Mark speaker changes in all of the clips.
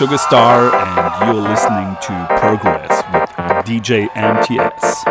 Speaker 1: Sugar Star, and you're listening to Progress with DJ MTS.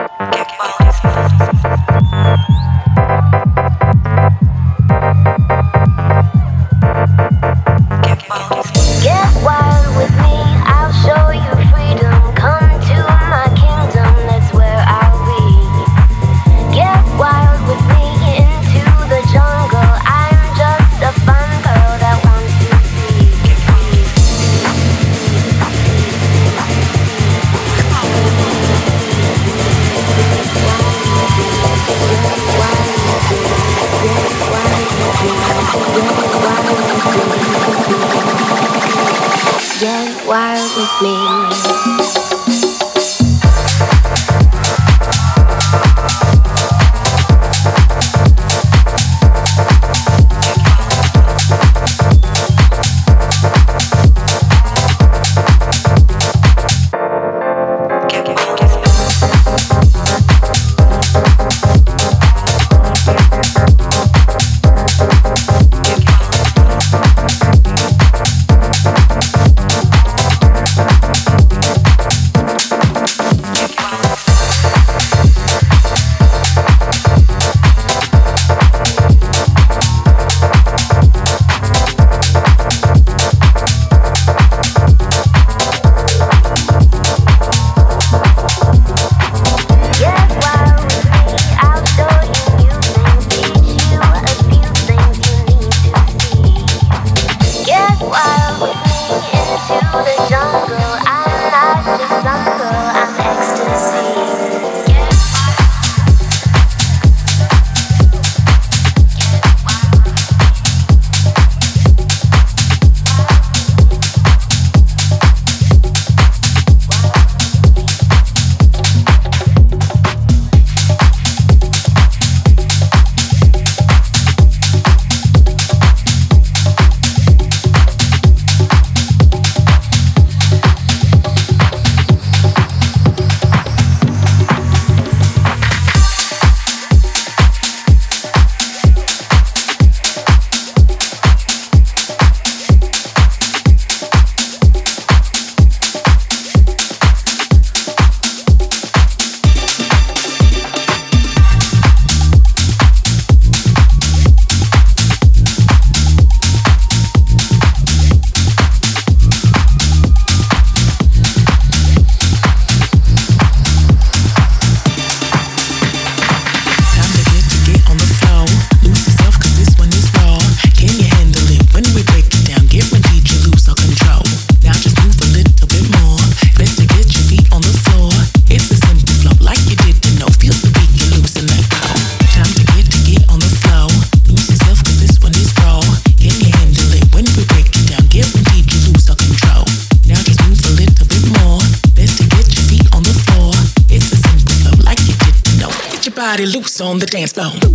Speaker 2: On the dance floor.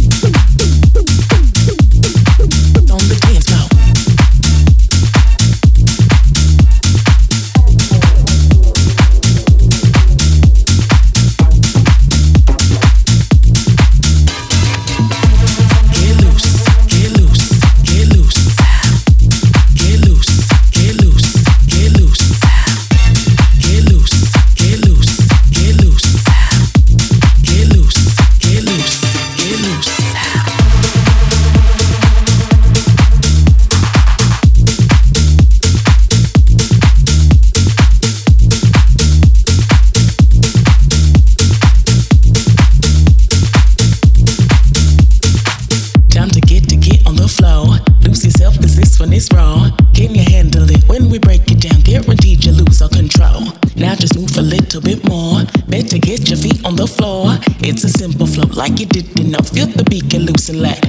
Speaker 2: like you did, then
Speaker 3: I'll feel the beat get loose and lack.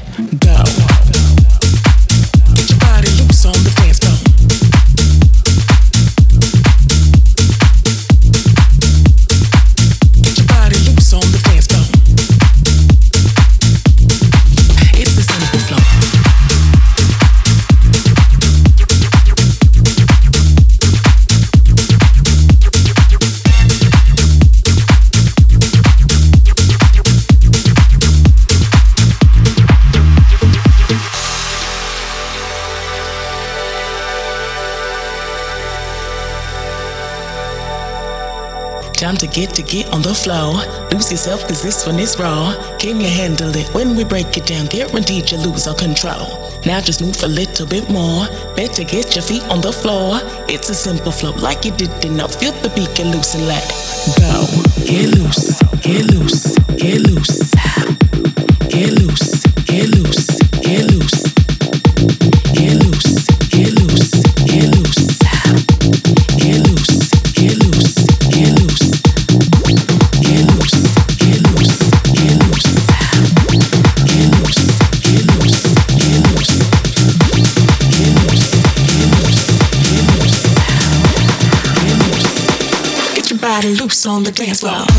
Speaker 3: To get on the floor. Lose yourself, cause this one is raw. Can you handle it? When we break it down, guaranteed you lose all control. Now just move a little bit more. Better get your feet on the floor. It's a simple flow, like you didn't know. Feel the beat, get loose and let go. Get loose, get loose, get loose.
Speaker 2: On the dance floor.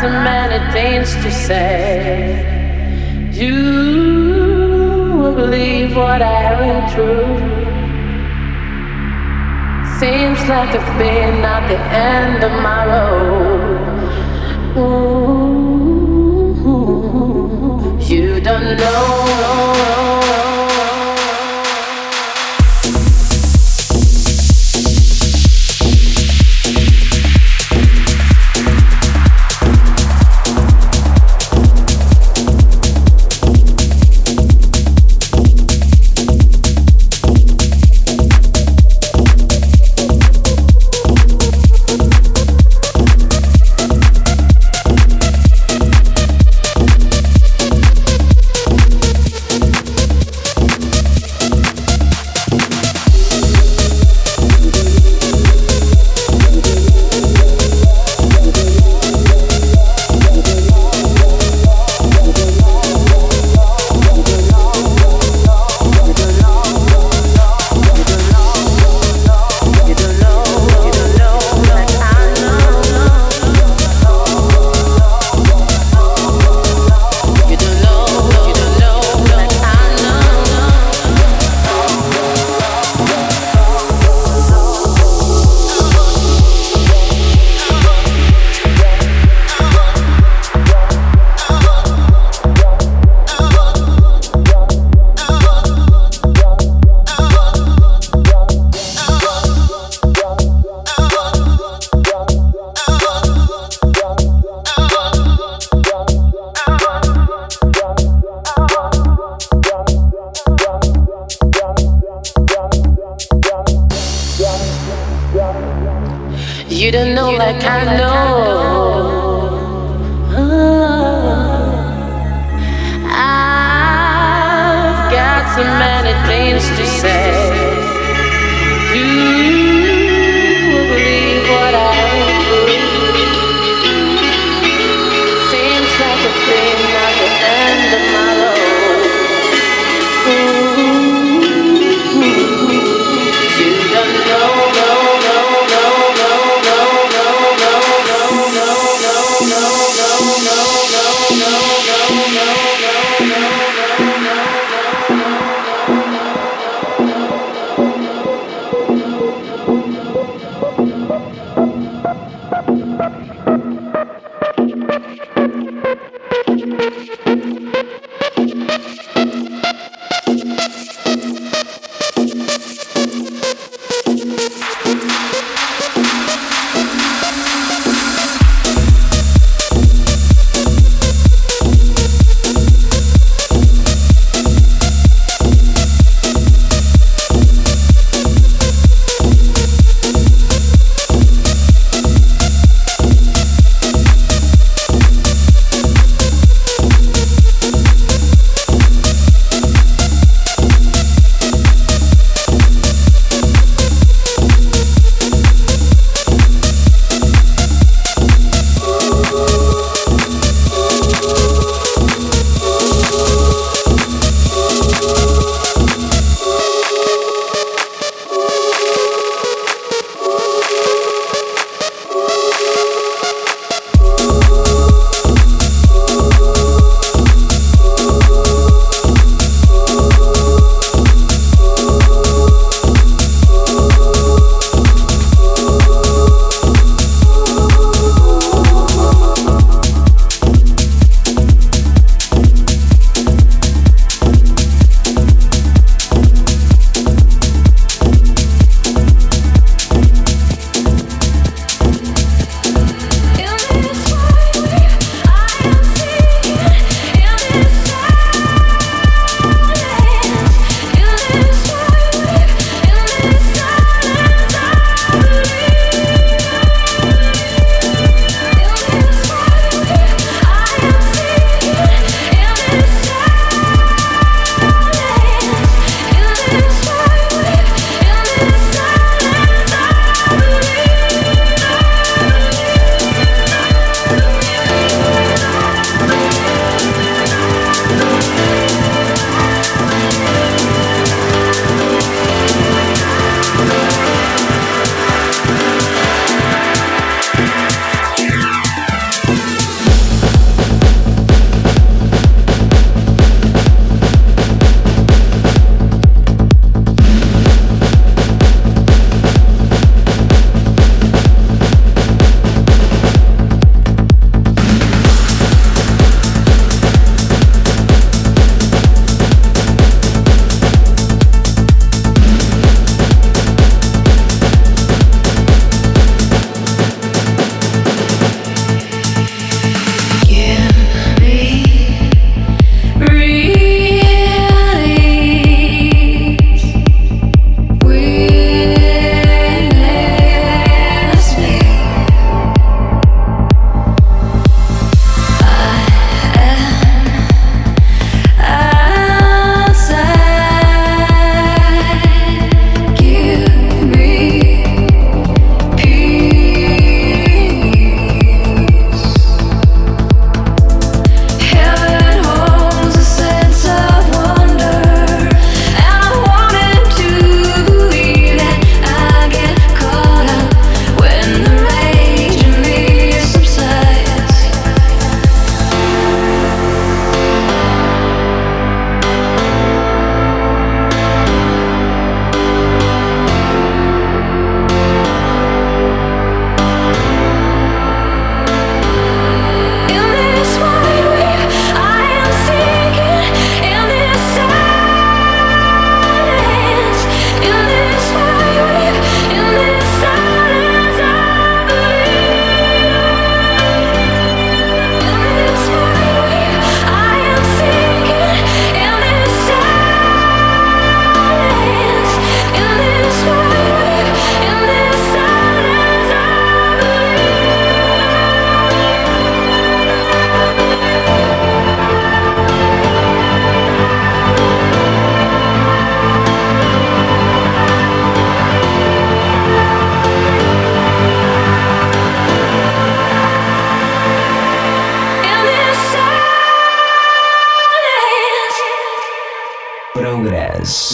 Speaker 4: so many things to say. You will believe what I went through. Seems like it's been at the end of my road. Ooh, you don't know. You don't know like I know. Like I
Speaker 5: know.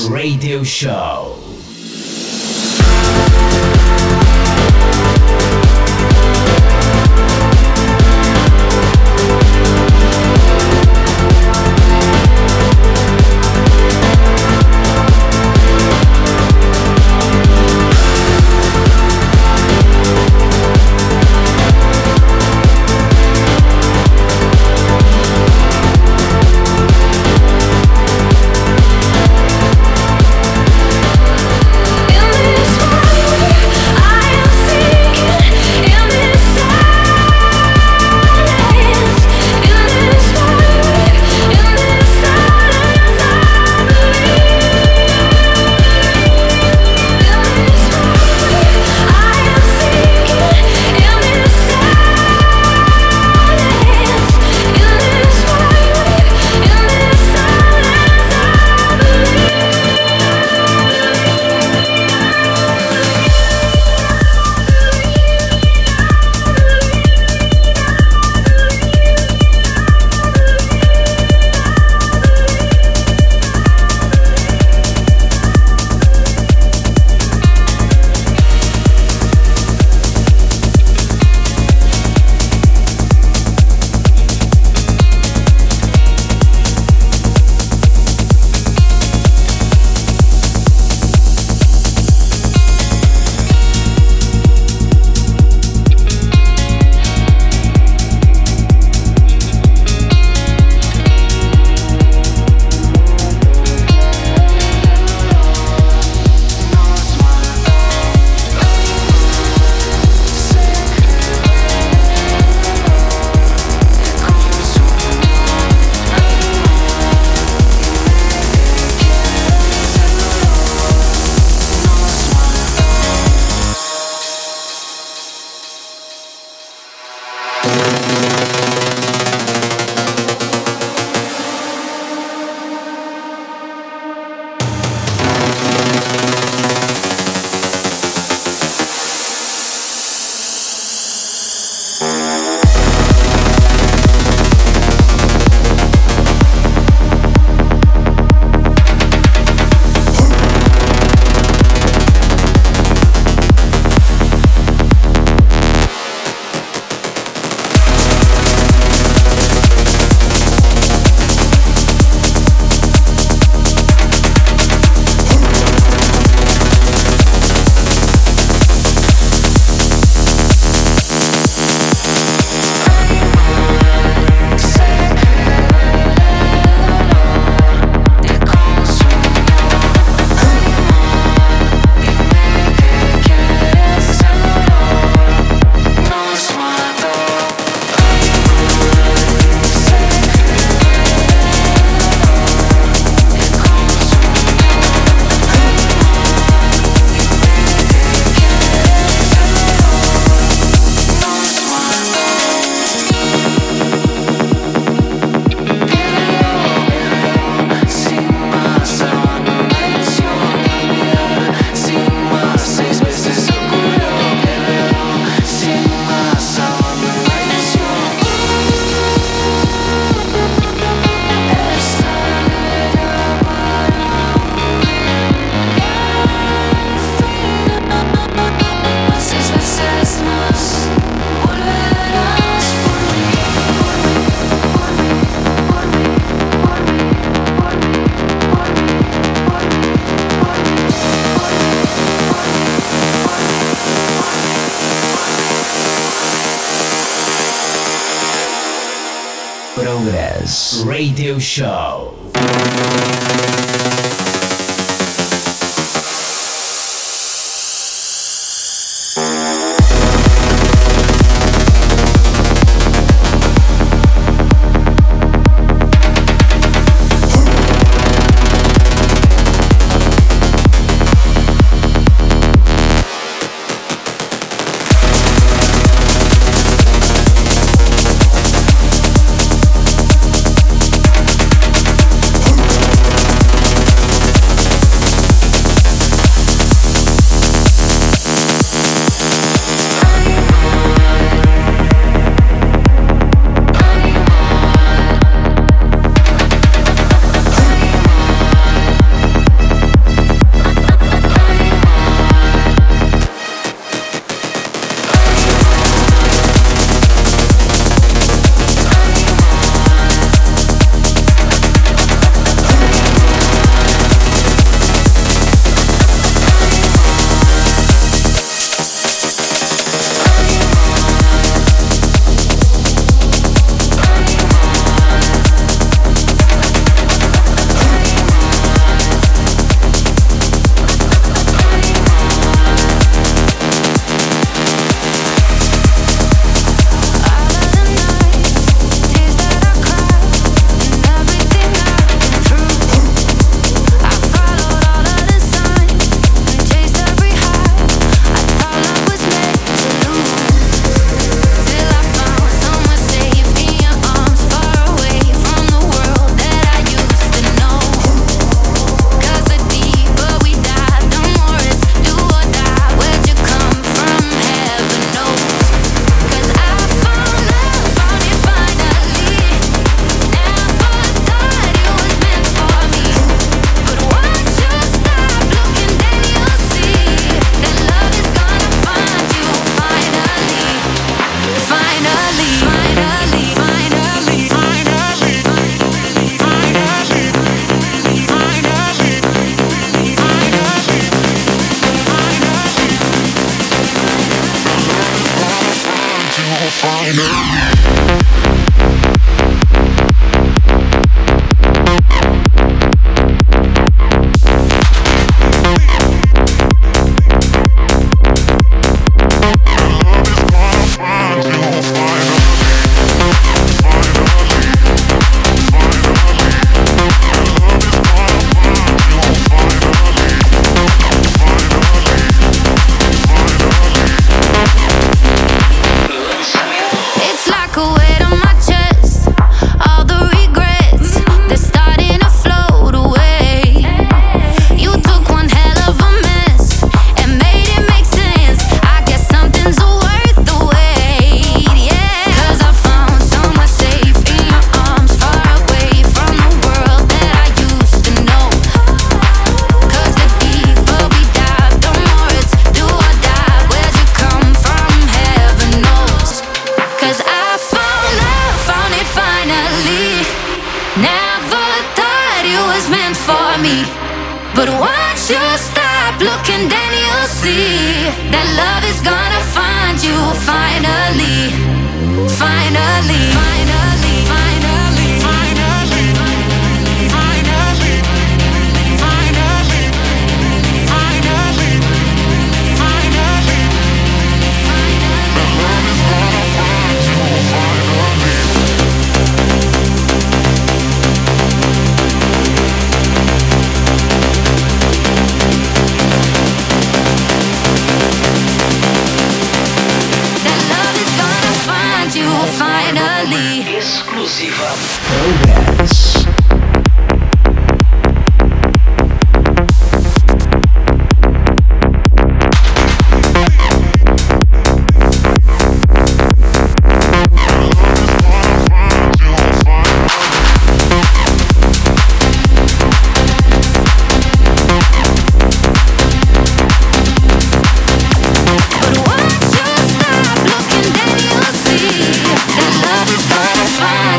Speaker 5: Radio Show.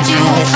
Speaker 6: do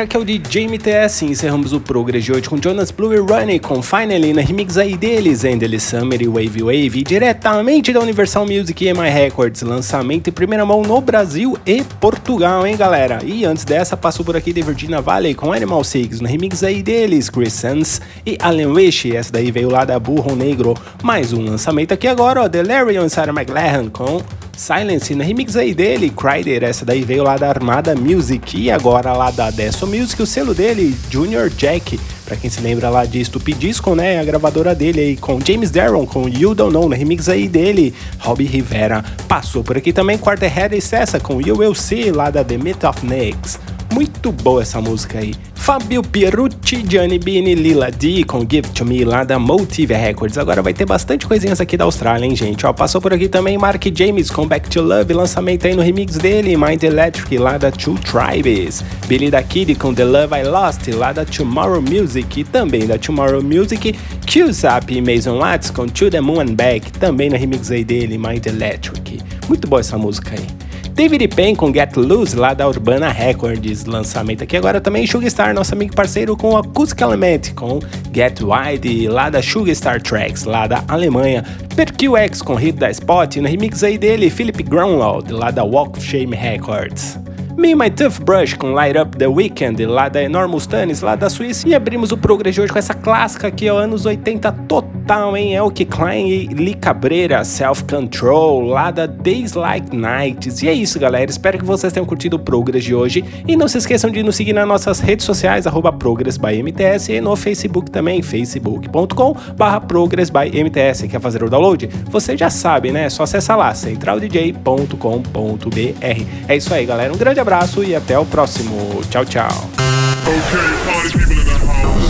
Speaker 6: galera, aqui é o DJ MTS encerramos o Progress de hoje com Jonas Blue e Ronnie com Finally na remix aí deles, Endless Summer e Wave Wave, diretamente da Universal Music e EMI Records, lançamento em primeira mão no Brasil e Portugal, hein galera? E antes dessa, passou por aqui The Virginia Valley com Animal Six, no remix aí deles, Chris Sands e Allen Wish, essa daí veio lá da Burro Negro, mais um lançamento aqui agora, ó, Delirium e Sarah McLaren com Silence, no remix aí dele, Crider, essa daí veio lá da Armada Music. E agora lá da Desso Music, o selo dele, Junior Jack, pra quem se lembra lá de Stupidisco, né, a gravadora dele aí com James Darren, com You Don't Know, no remix aí dele, Robbie Rivera, passou por aqui também Quarterhead e Cessa com You Will See, lá da The Myth of Nicks. Muito boa essa música aí. Fabio Pierucci, Gianni Bini, Lila D com Give To Me lá da Motive Records. Agora vai ter bastante coisinhas aqui da Austrália, hein, gente? Ó, passou por aqui também Mark James com Back To Love, lançamento aí no remix dele, Mind Electric lá da Two Tribes. Billy da Kid com The Love I Lost lá da Tomorrow Music e também da Tomorrow Music. Q-Zap e Mason Watts com To The Moon and Back, também no remix aí dele, Mind Electric. Muito boa essa música aí. David Penn com Get Loose, lá da Urbana Records, lançamento aqui agora também Sugar nosso amigo parceiro com Acoustic Element, com Get Wide, lá da Sugar Tracks, lá da Alemanha, Perkill X com Hit da Spot, no remix aí dele, Philip Grounwald, lá da Walk of Shame Records. Me My Toothbrush com Light Up The Weekend, lá da Enormous Tunis, lá da Suíça. E abrimos o Progress de hoje com essa clássica aqui, ó, anos 80 total, hein? Elke Klein e Lee Cabreira, Self Control, lá da Days Like Nights. E é isso, galera. Espero que vocês tenham curtido o Progress de hoje. E não se esqueçam de nos seguir nas nossas redes sociais, arroba MTS, e no Facebook também, facebook.com barra MTS. Quer fazer o download? Você já sabe, né? É só acessar lá, centraldj.com.br. É isso aí, galera. Um grande abraço e até o próximo. Tchau, tchau.